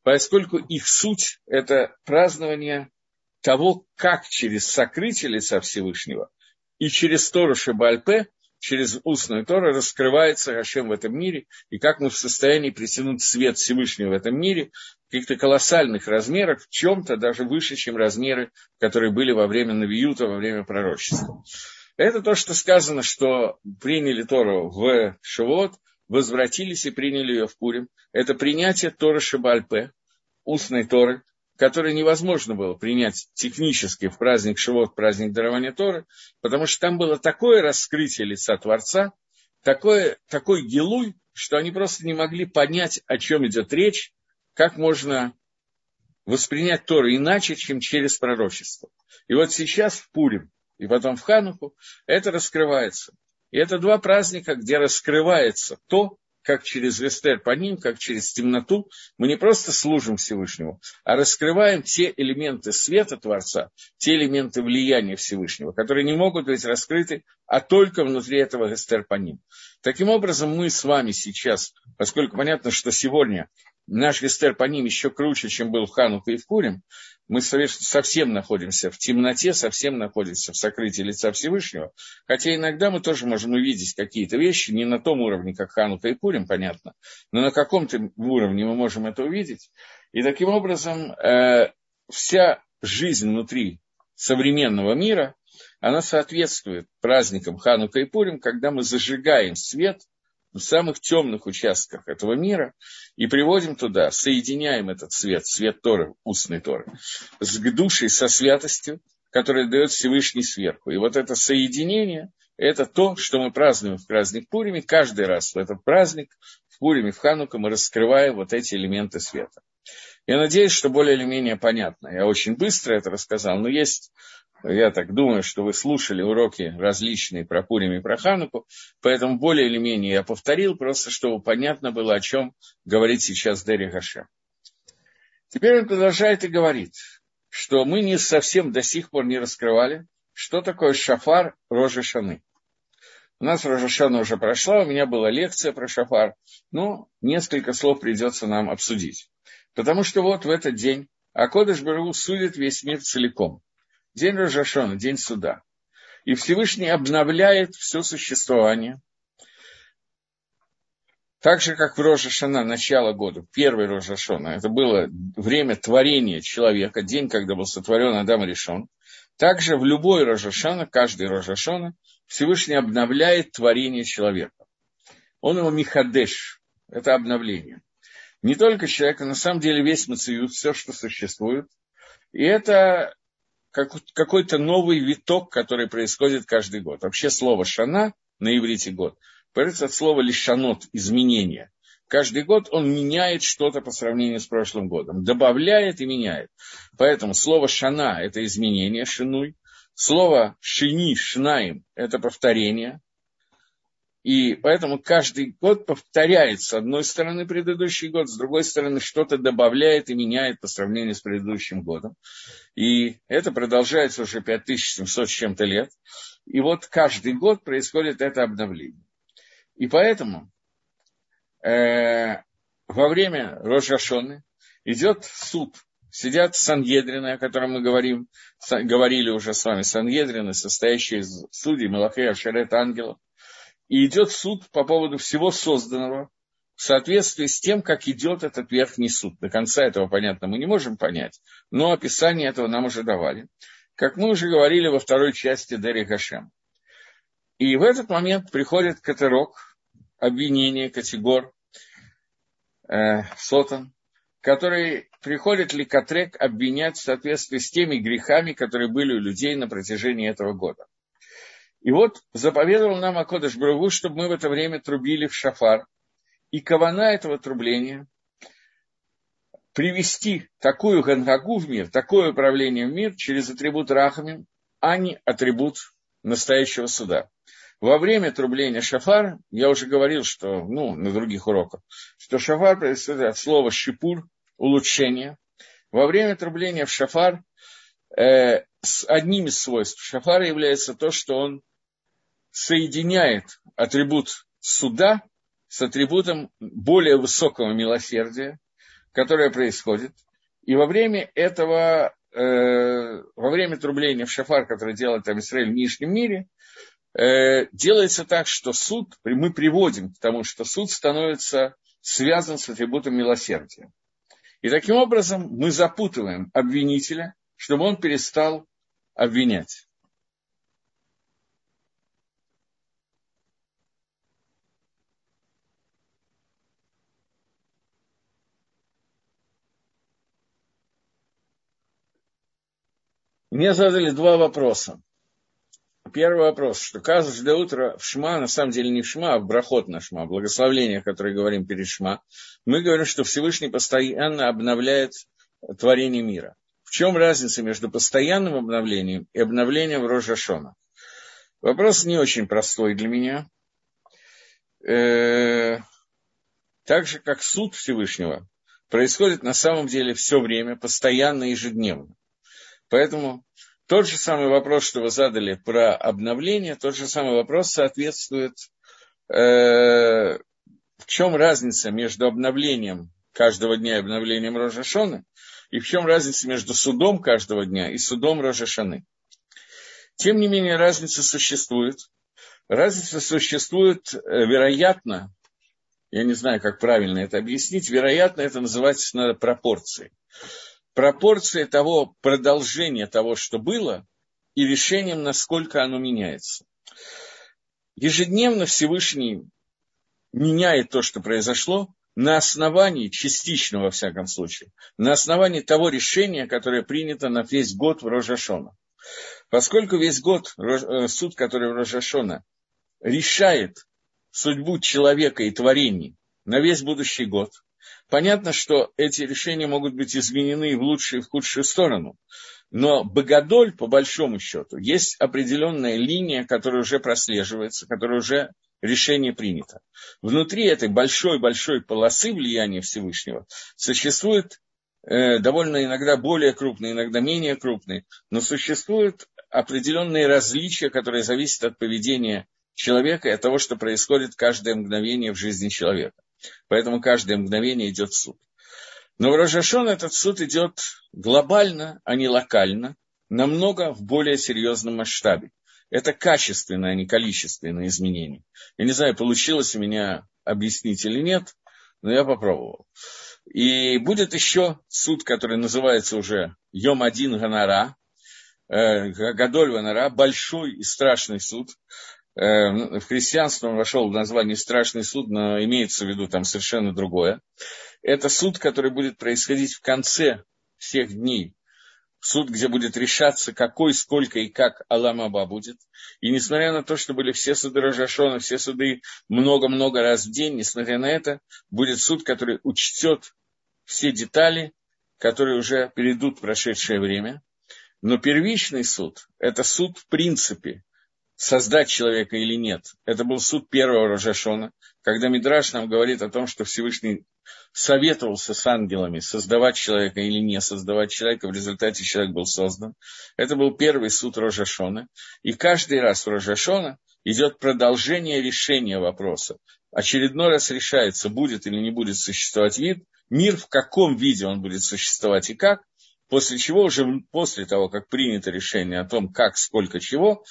Поскольку их суть – это празднование того, как через сокрытие лица Всевышнего и через Тору Шабальпе – через устную Тору раскрывается Хашем в этом мире, и как мы в состоянии притянуть свет Всевышнего в этом мире в каких-то колоссальных размерах, в чем-то даже выше, чем размеры, которые были во время Навиюта, во время пророчества. Это то, что сказано, что приняли Тору в Шивот, возвратились и приняли ее в Пурим. Это принятие Торы Шибальпе, устной Торы, который невозможно было принять технически в праздник Шивот, праздник дарования Торы, потому что там было такое раскрытие лица Творца, такое, такой гилуй, что они просто не могли понять, о чем идет речь, как можно воспринять Тору иначе, чем через пророчество. И вот сейчас в Пурим и потом в Хануку это раскрывается. И это два праздника, где раскрывается то, как через Эстер по ним, как через темноту, мы не просто служим Всевышнему, а раскрываем те элементы света Творца, те элементы влияния Всевышнего, которые не могут быть раскрыты, а только внутри этого Эстер по ним. Таким образом, мы с вами сейчас, поскольку понятно, что сегодня наш Эстер по ним еще круче, чем был в Хануку и в Курим, мы совсем находимся в темноте, совсем находимся в сокрытии лица Всевышнего, хотя иногда мы тоже можем увидеть какие-то вещи, не на том уровне, как Ханука и Пурим, понятно, но на каком-то уровне мы можем это увидеть. И таким образом э, вся жизнь внутри современного мира, она соответствует праздникам Ханука и Пурим, когда мы зажигаем свет в самых темных участках этого мира и приводим туда, соединяем этот свет, свет Торы, устной Торы, с душей, со святостью, которая дает Всевышний сверху. И вот это соединение, это то, что мы празднуем в праздник Пуриме. Каждый раз в этот праздник, в Пуриме, в Ханука, мы раскрываем вот эти элементы света. Я надеюсь, что более или менее понятно. Я очень быстро это рассказал, но есть я так думаю, что вы слушали уроки различные про Пурим и про Хануку, поэтому более или менее я повторил, просто чтобы понятно было, о чем говорит сейчас Дерри Хаша. Теперь он продолжает и говорит, что мы не совсем до сих пор не раскрывали, что такое шафар Рожа Шаны. У нас Рожа Шана уже прошла, у меня была лекция про шафар, но несколько слов придется нам обсудить. Потому что вот в этот день Акодыш Бару судит весь мир целиком – День Рожашона, день суда. И Всевышний обновляет все существование. Так же, как в Рожашана, начало года, первый Рожашона, это было время творения человека, день, когда был сотворен Адам решен. Также в любой Рожашана, каждый Рожашона, Всевышний обновляет творение человека. Он его Михадеш, это обновление. Не только человека, на самом деле весь Мациют, все, что существует. И это как, какой-то новый виток, который происходит каждый год. Вообще слово «шана» на иврите год появится от слова «лишанот» – изменение. Каждый год он меняет что-то по сравнению с прошлым годом, добавляет и меняет. Поэтому слово «шана» – это изменение, «шинуй». Слово «шини», «шнаим» – это повторение. И поэтому каждый год повторяет с одной стороны предыдущий год, с другой стороны что-то добавляет и меняет по сравнению с предыдущим годом. И это продолжается уже 5700 с чем-то лет. И вот каждый год происходит это обновление. И поэтому э, во время Рожашоны идет суд. Сидят Сангедрины, о котором мы говорим, говорили уже с вами, Сангедрины, состоящие из судей, Малахея, Ашарет, ангелов – и идет суд по поводу всего созданного в соответствии с тем, как идет этот верхний суд. До конца этого, понятно, мы не можем понять, но описание этого нам уже давали. Как мы уже говорили во второй части Дери Гашем. И в этот момент приходит катерок, обвинение, категор, э, сотан, который приходит ли Катрек обвинять в соответствии с теми грехами, которые были у людей на протяжении этого года. И вот заповедовал нам Акодыш Брагу, чтобы мы в это время трубили в шафар. И кавана этого трубления привести такую гангагу в мир, такое управление в мир через атрибут Рахамим, а не атрибут настоящего суда. Во время трубления шафар, я уже говорил, что, ну, на других уроках, что шафар происходит от слова шипур, улучшение. Во время трубления в шафар э, с одним из свойств шафара является то, что он соединяет атрибут суда с атрибутом более высокого милосердия, которое происходит. И во время этого, э, во время трубления в шафар, которое делает там Израиль в нижнем мире, э, делается так, что суд, мы приводим к тому, что суд становится связан с атрибутом милосердия. И таким образом мы запутываем обвинителя, чтобы он перестал обвинять. Мне задали два вопроса. Первый вопрос, что каждое утро в Шма, на самом деле не в Шма, а в Брахот на Шма, благословление, которое говорим перед Шма, мы говорим, что Всевышний постоянно обновляет творение мира. В чем разница между постоянным обновлением и обновлением Рожашона? Вопрос не очень простой для меня. Э, так же, как суд Всевышнего происходит на самом деле все время, постоянно, ежедневно. Поэтому тот же самый вопрос, что вы задали про обновление, тот же самый вопрос соответствует, э, в чем разница между обновлением каждого дня и обновлением Рожашоны, и в чем разница между судом каждого дня и судом Рожашаны. Тем не менее, разница существует. Разница существует, э, вероятно, я не знаю, как правильно это объяснить, вероятно, это называется надо пропорцией пропорция того продолжения того, что было, и решением, насколько оно меняется. Ежедневно Всевышний меняет то, что произошло, на основании, частично во всяком случае, на основании того решения, которое принято на весь год в Рожашона. Поскольку весь год э, суд, который в Рожашона, решает судьбу человека и творений на весь будущий год, Понятно, что эти решения могут быть изменены в лучшую и в худшую сторону. Но Богодоль, по большому счету, есть определенная линия, которая уже прослеживается, которая уже решение принято. Внутри этой большой-большой полосы влияния Всевышнего существует э, довольно иногда более крупные, иногда менее крупные, но существуют определенные различия, которые зависят от поведения человека и от того, что происходит каждое мгновение в жизни человека. Поэтому каждое мгновение идет суд. Но в Рожашон этот суд идет глобально, а не локально, намного в более серьезном масштабе. Это качественное, а не количественное изменение. Я не знаю, получилось у меня объяснить или нет, но я попробовал. И будет еще суд, который называется уже Йом-1 Ганара, э, Гадоль Ганара, большой и страшный суд. Э, в христианство он вошел в название «страшный суд», но имеется в виду там совершенно другое. Это суд, который будет происходить в конце всех дней суд, где будет решаться, какой, сколько и как Аламаба будет. И несмотря на то, что были все суды Рожашона, все суды много-много раз в день, несмотря на это, будет суд, который учтет все детали, которые уже перейдут в прошедшее время. Но первичный суд – это суд в принципе, создать человека или нет. Это был суд первого Рожашона, когда Мидраш нам говорит о том, что Всевышний советовался с ангелами, создавать человека или не создавать человека, в результате человек был создан. Это был первый суд Рожашона. И каждый раз в Рожашона идет продолжение решения вопроса. Очередной раз решается, будет или не будет существовать вид, мир, в каком виде он будет существовать и как, после чего уже после того, как принято решение о том, как, сколько, чего,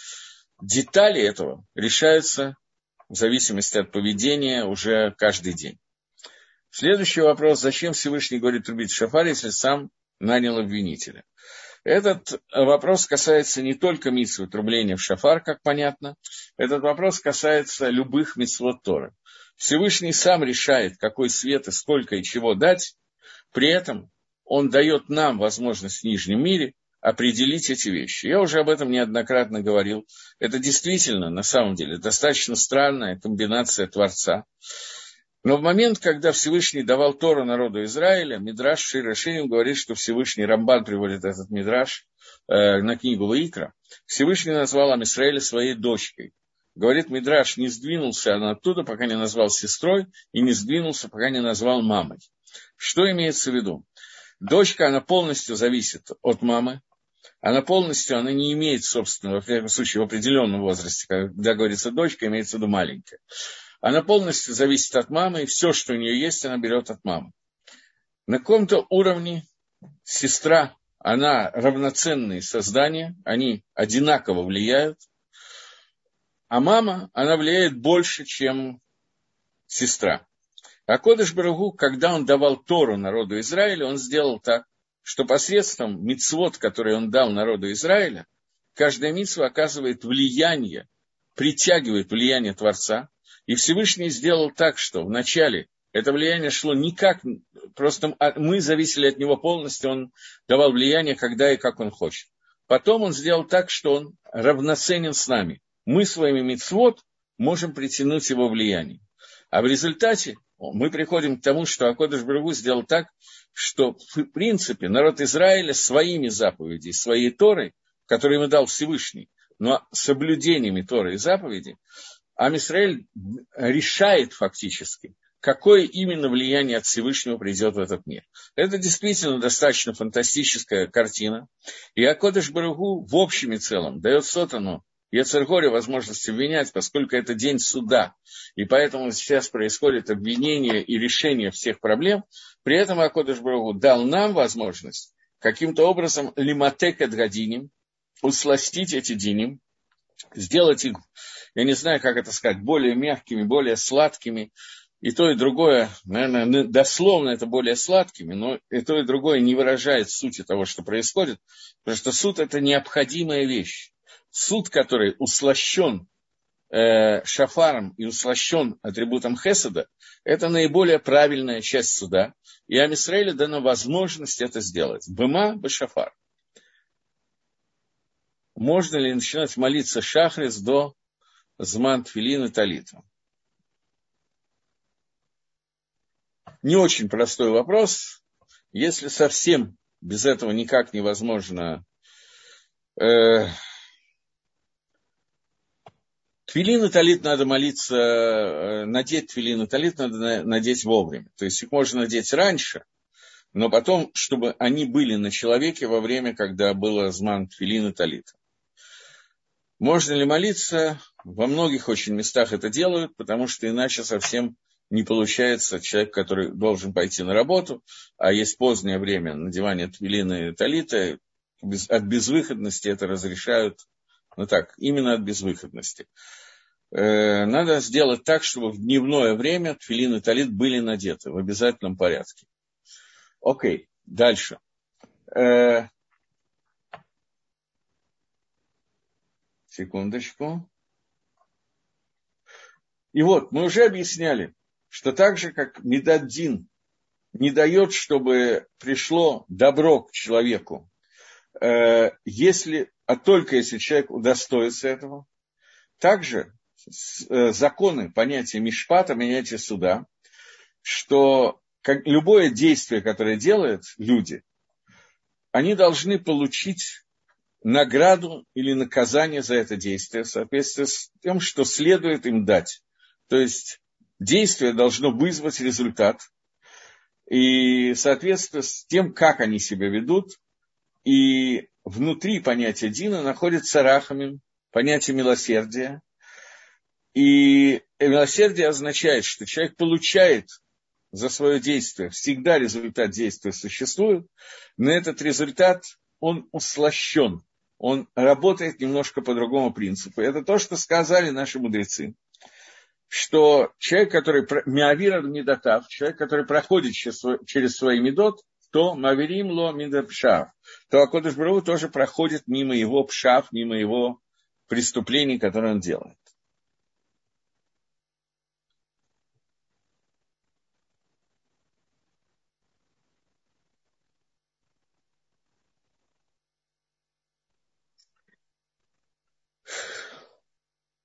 детали этого решаются в зависимости от поведения уже каждый день. Следующий вопрос, зачем Всевышний говорит трубить шафар, если сам нанял обвинителя? Этот вопрос касается не только митсвы трубления в шафар, как понятно, этот вопрос касается любых митсвот Торы. Всевышний сам решает, какой свет и сколько и чего дать, при этом он дает нам возможность в нижнем мире определить эти вещи. Я уже об этом неоднократно говорил. Это действительно, на самом деле, достаточно странная комбинация Творца. Но в момент, когда Всевышний давал Тору народу Израиля, Мидраш Широшеем говорит, что Всевышний Рамбан приводит этот Мидраш э, на книгу Ваикра, Всевышний назвал Амисраэля своей дочкой. Говорит, Мидраш не сдвинулся она оттуда, пока не назвал сестрой, и не сдвинулся, пока не назвал мамой. Что имеется в виду? Дочка, она полностью зависит от мамы, она полностью, она не имеет собственного, в первом случае, в определенном возрасте, когда говорится дочка, имеется в виду маленькая. Она полностью зависит от мамы, и все, что у нее есть, она берет от мамы. На каком-то уровне сестра, она равноценные создания, они одинаково влияют, а мама, она влияет больше, чем сестра. А Кодыш Барагу, когда он давал Тору народу Израиля, он сделал так, что посредством мицвод, который он дал народу Израиля, каждая мицва оказывает влияние, притягивает влияние Творца, и Всевышний сделал так, что вначале это влияние шло никак, просто мы зависели от него полностью, он давал влияние, когда и как он хочет. Потом он сделал так, что он равноценен с нами. Мы своими мицвод можем притянуть его влияние. А в результате мы приходим к тому, что Акодыш Брагу сделал так, что в принципе народ Израиля своими заповедями, своей Торой, которые ему дал Всевышний, но соблюдениями Торы и заповедей, Амисраэль решает фактически, какое именно влияние от Всевышнего придет в этот мир. Это действительно достаточно фантастическая картина. И Акодыш Барагу в общем и целом дает Сотану Ецергоре возможность обвинять, поскольку это день суда, и поэтому сейчас происходит обвинение и решение всех проблем. При этом Акодыш Барагу дал нам возможность каким-то образом лиматек гадиним, усластить эти диним, сделать их, я не знаю, как это сказать, более мягкими, более сладкими, и то, и другое, наверное, дословно это более сладкими, но и то, и другое не выражает сути того, что происходит, потому что суд – это необходимая вещь. Суд, который услощен э, шафаром и услощен атрибутом Хеседа, это наиболее правильная часть суда, и Амисраилю дана возможность это сделать. Быма бы шафар можно ли начинать молиться шахрис до зман твилин и талита? Не очень простой вопрос. Если совсем без этого никак невозможно э, Твилин и талит надо молиться, э, надеть твилин и талит надо надеть вовремя. То есть их можно надеть раньше, но потом, чтобы они были на человеке во время, когда было зман твилин и талита. Можно ли молиться? Во многих очень местах это делают, потому что иначе совсем не получается человек, который должен пойти на работу, а есть позднее время надевания твилина и талита, от безвыходности это разрешают Ну так, именно от безвыходности. Э, надо сделать так, чтобы в дневное время тфилин и талит были надеты в обязательном порядке. Окей, дальше. Э, секундочку. И вот, мы уже объясняли, что так же, как Медаддин не дает, чтобы пришло добро к человеку, если, а только если человек удостоится этого, также э, законы, понятие мишпата, понятие суда, что как, любое действие, которое делают люди, они должны получить награду или наказание за это действие в соответствии с тем, что следует им дать. То есть действие должно вызвать результат, и соответственно с тем, как они себя ведут, и внутри понятия Дина находится рахамим, понятие милосердия. И милосердие означает, что человек получает за свое действие, всегда результат действия существует, но этот результат, он услощен, он работает немножко по другому принципу. Это то, что сказали наши мудрецы что человек, который миавира медотав, человек, который проходит через свои медот, то маверим ло пшав, то Акодыш Бару тоже проходит мимо его пшав, мимо его преступлений, которые он делает.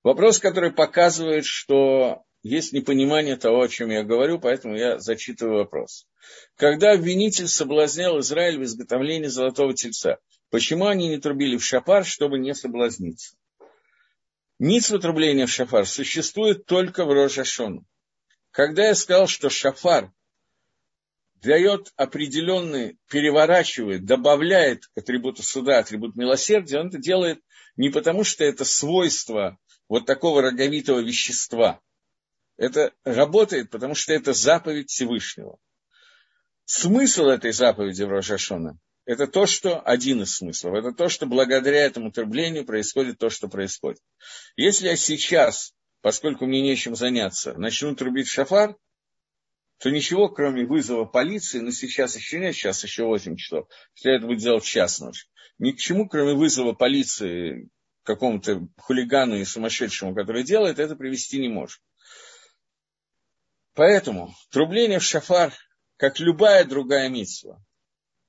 Вопрос, который показывает, что есть непонимание того, о чем я говорю, поэтому я зачитываю вопрос. Когда обвинитель соблазнял Израиль в изготовлении золотого тельца, почему они не трубили в шапар, чтобы не соблазниться? Ницва трубления в шафар существует только в Рожашону. Когда я сказал, что шафар дает определенный, переворачивает, добавляет к атрибуту суда, атрибут милосердия, он это делает не потому, что это свойство вот такого роговитого вещества. Это работает, потому что это заповедь Всевышнего. Смысл этой заповеди в Рожашона – это то, что один из смыслов, это то, что благодаря этому трублению происходит то, что происходит. Если я сейчас, поскольку мне нечем заняться, начну трубить шафар, то ничего, кроме вызова полиции, но сейчас еще нет, сейчас еще 8 часов, что это будет делать в час ночи, ни к чему, кроме вызова полиции какому-то хулигану и сумасшедшему, который делает, это привести не может. Поэтому трубление в шафар, как любая другая митсва,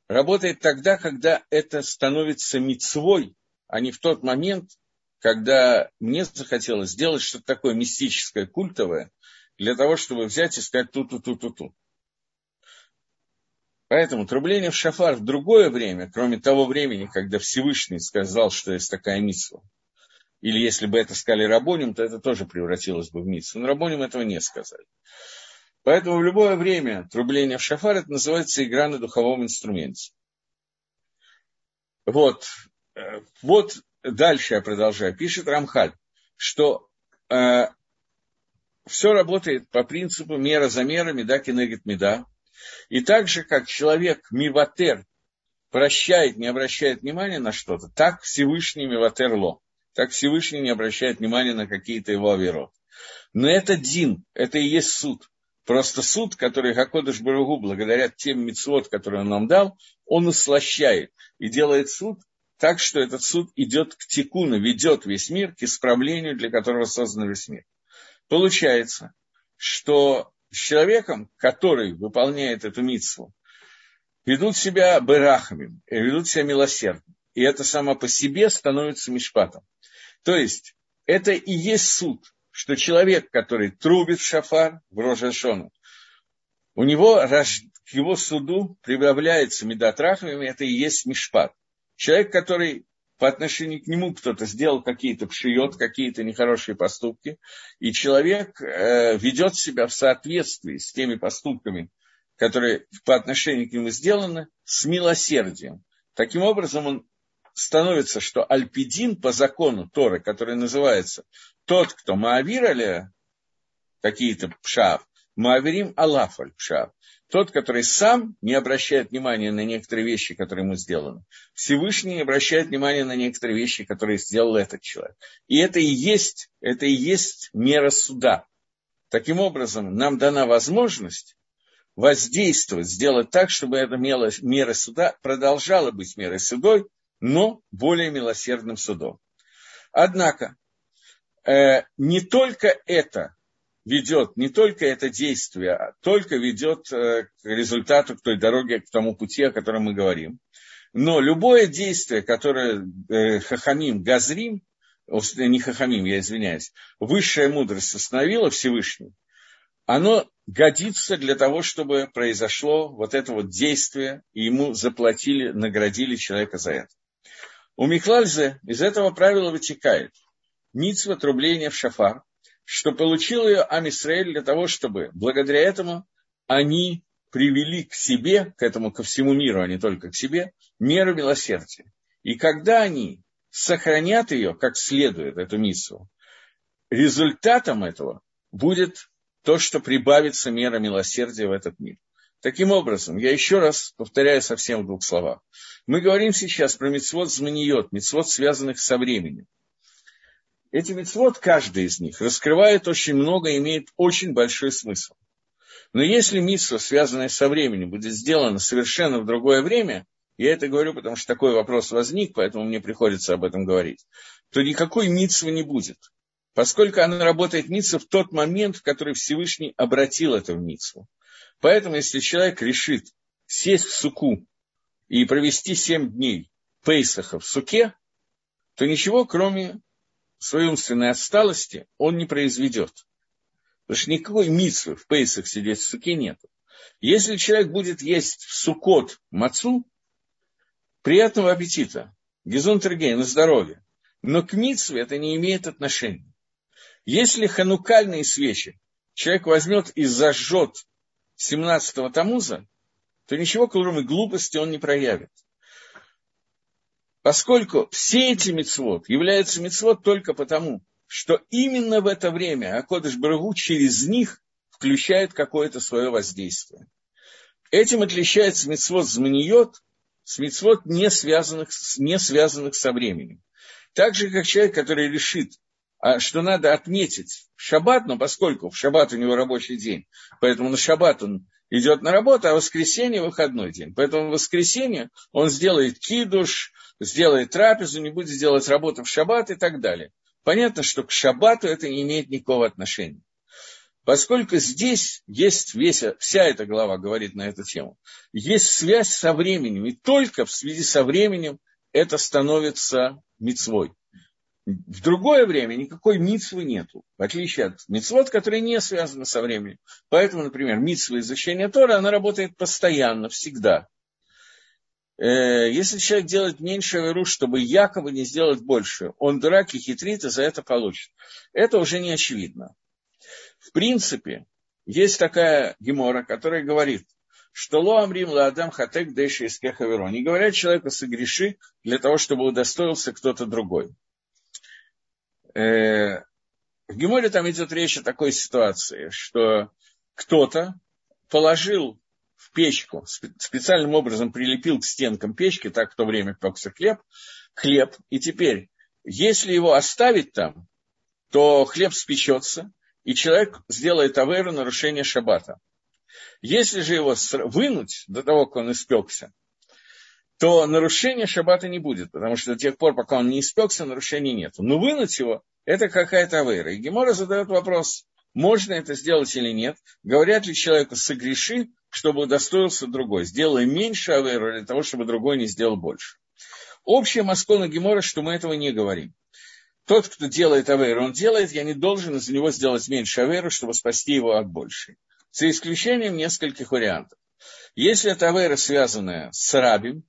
работает тогда, когда это становится мицвой, а не в тот момент, когда мне захотелось сделать что-то такое мистическое, культовое, для того, чтобы взять и сказать ту-ту-ту-ту-ту. Поэтому трубление в шафар в другое время, кроме того времени, когда Всевышний сказал, что есть такая митсва, или если бы это сказали Рабоним, то это тоже превратилось бы в митсву. Но Рабоним этого не сказали. Поэтому в любое время трубление в шафар это называется игра на духовом инструменте. Вот, э, вот дальше я продолжаю. Пишет Рамхаль, что э, все работает по принципу мера за мерами, да, кинегит меда. И так же, как человек миватер прощает, не обращает внимания на что-то, так Всевышний миватер ло так Всевышний не обращает внимания на какие-то его аверот. Но это дин, это и есть суд. Просто суд, который Хакодыш Баругу, благодаря тем мецвод, которые он нам дал, он услощает и делает суд так, что этот суд идет к текуну, ведет весь мир к исправлению, для которого создан весь мир. Получается, что с человеком, который выполняет эту митцву, ведут себя берахами, ведут себя милосердно. И это само по себе становится мишпатом. То есть, это и есть суд, что человек, который трубит шафар в Рожашону, у него к его суду прибавляется медотрахами, это и есть мишпат. Человек, который по отношению к нему кто-то сделал какие-то пшиет, какие-то нехорошие поступки, и человек э, ведет себя в соответствии с теми поступками, которые по отношению к нему сделаны, с милосердием. Таким образом, он становится, что альпидин по закону Торы, который называется тот, кто маавирали какие-то пшав, Мааверим Алафаль Пшав. Тот, который сам не обращает внимания на некоторые вещи, которые ему сделаны. Всевышний не обращает внимания на некоторые вещи, которые сделал этот человек. И это и есть, это и есть мера суда. Таким образом, нам дана возможность воздействовать, сделать так, чтобы эта мера суда продолжала быть мерой судой, но более милосердным судом. Однако, э, не только это ведет, не только это действие, а только ведет э, к результату, к той дороге, к тому пути, о котором мы говорим. Но любое действие, которое э, Хахамим, Газрим, не Хахамим, я извиняюсь, высшая мудрость установила Всевышний, оно годится для того, чтобы произошло вот это вот действие, и ему заплатили, наградили человека за это. У Михлальзе из этого правила вытекает митцва трубления в шафар, что получил ее Амисраэль для того, чтобы благодаря этому они привели к себе, к этому, ко всему миру, а не только к себе, меру милосердия. И когда они сохранят ее как следует, эту миссу, результатом этого будет то, что прибавится мера милосердия в этот мир. Таким образом, я еще раз повторяю совсем в двух словах. Мы говорим сейчас про мецвод зманиот, мецвод, связанных со временем. Эти мецвод, каждый из них, раскрывает очень много, имеет очень большой смысл. Но если митсва, связанная со временем, будет сделана совершенно в другое время, я это говорю, потому что такой вопрос возник, поэтому мне приходится об этом говорить, то никакой митсвы не будет. Поскольку она работает митсва в тот момент, в который Всевышний обратил это в митсву. Поэтому, если человек решит сесть в суку и провести семь дней Пейсаха в суке, то ничего, кроме своей умственной отсталости он не произведет. Потому что никакой митсвы в пейсах сидеть в суке нет. Если человек будет есть в сукот мацу, приятного аппетита, гизунтергей, на здоровье. Но к митсве это не имеет отношения. Если ханукальные свечи человек возьмет и зажжет 17-го Тамуза, то ничего, кроме глупости, он не проявит. Поскольку все эти мецвод являются мецвод только потому, что именно в это время Акодыш Барагу через них включает какое-то свое воздействие. Этим отличается мецвод зманиот с мецвод, не связанных, не связанных со временем. Так же, как человек, который решит, что надо отметить в шаббат, но поскольку в шаббат у него рабочий день, поэтому на шаббат он идет на работу, а воскресенье выходной день. Поэтому в воскресенье он сделает кидуш, сделает трапезу, не будет делать работу в шаббат и так далее. Понятно, что к шаббату это не имеет никакого отношения. Поскольку здесь есть весь, вся эта глава говорит на эту тему, есть связь со временем, и только в связи со временем это становится мецвой. В другое время никакой митсвы нету, в отличие от митцвот, которые не связаны со временем. Поэтому, например, митсва изучения Тора, она работает постоянно, всегда. Э, если человек делает меньше веру, чтобы якобы не сделать больше, он дурак и хитрит, и за это получит. Это уже не очевидно. В принципе, есть такая гемора, которая говорит, что ло амрим ла адам хатек дэши из кехаверо. Не говорят человеку согреши для того, чтобы удостоился кто-то другой. Э, в Геморе там идет речь о такой ситуации, что кто-то положил в печку, специальным образом прилепил к стенкам печки, так в то время пекся хлеб, хлеб, и теперь, если его оставить там, то хлеб спечется, и человек сделает аверу нарушение шаббата. Если же его вынуть до того, как он испекся, то нарушения шаббата не будет, потому что до тех пор, пока он не испекся, нарушений нет. Но вынуть его – это какая-то авейра. И Гемора задает вопрос, можно это сделать или нет. Говорят ли человеку «согреши», чтобы удостоился другой. Сделай меньше авейру для того, чтобы другой не сделал больше. Общая Маскона Гемора, что мы этого не говорим. Тот, кто делает авейру, он делает, я не должен из него сделать меньше авейру, чтобы спасти его от большей. За исключением нескольких вариантов. Если это авейра, связанная с рабим,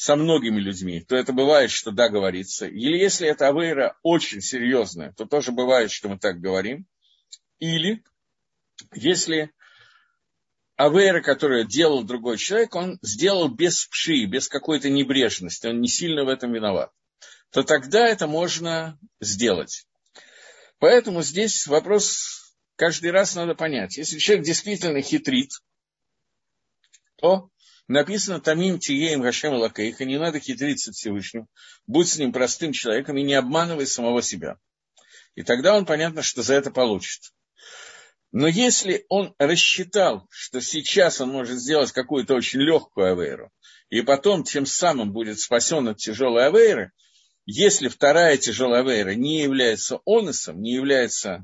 со многими людьми, то это бывает, что да, говорится. Или если это авейра очень серьезная, то тоже бывает, что мы так говорим. Или если авейра, которую делал другой человек, он сделал без пши, без какой-то небрежности, он не сильно в этом виноват, то тогда это можно сделать. Поэтому здесь вопрос каждый раз надо понять, если человек действительно хитрит, то написано «Тамим тиеем Гашем Лакейха», не надо хитриться Всевышним, будь с ним простым человеком и не обманывай самого себя. И тогда он, понятно, что за это получит. Но если он рассчитал, что сейчас он может сделать какую-то очень легкую авейру, и потом тем самым будет спасен от тяжелой авейры, если вторая тяжелая авейра не является оносом, не является,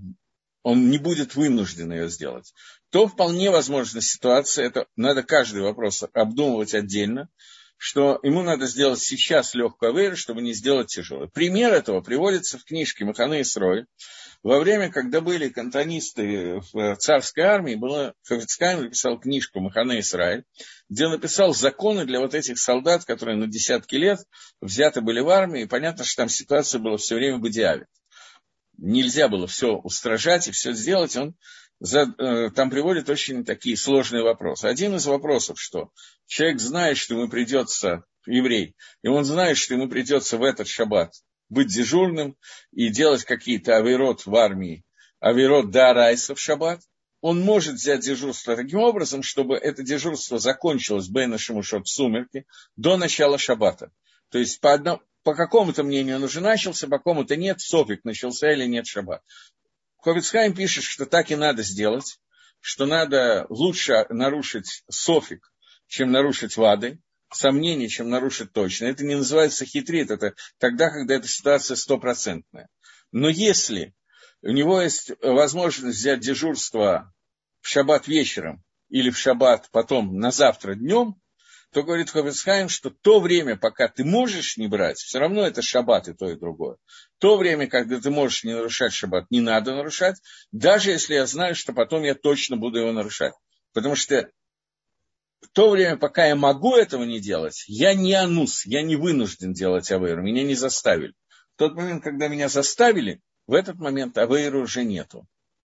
он не будет вынужден ее сделать, то вполне возможна ситуация, это надо каждый вопрос обдумывать отдельно, что ему надо сделать сейчас легкую авейру, чтобы не сделать тяжелую. Пример этого приводится в книжке Маханы Исрой. Во время, когда были кантонисты в царской армии, было, Хафицкайм написал книжку Маханы Исраиль, где он написал законы для вот этих солдат, которые на десятки лет взяты были в армии, и понятно, что там ситуация была все время в идеале. Нельзя было все устражать и все сделать, он за, э, там приводит очень такие сложные вопросы. Один из вопросов, что человек знает, что ему придется, еврей, и он знает, что ему придется в этот шаббат быть дежурным и делать какие-то авирот в армии, авирот до райса в шаббат, он может взять дежурство таким образом, чтобы это дежурство закончилось Бейна Шамушот в сумерки до начала шаббата. То есть по, одно, по какому-то мнению он уже начался, по какому-то нет, софик начался или нет шаббат. Ховицхайм пишет, что так и надо сделать, что надо лучше нарушить софик, чем нарушить вады, сомнений, чем нарушить точно. Это не называется хитрит, это тогда, когда эта ситуация стопроцентная. Но если у него есть возможность взять дежурство в шаббат вечером или в шаббат потом на завтра днем, то говорит Ховецхайм, что то время, пока ты можешь не брать, все равно это шаббат и то, и другое. То время, когда ты можешь не нарушать шаббат, не надо нарушать, даже если я знаю, что потом я точно буду его нарушать. Потому что в то время, пока я могу этого не делать, я не анус, я не вынужден делать авейру, меня не заставили. В тот момент, когда меня заставили, в этот момент авейру уже нету.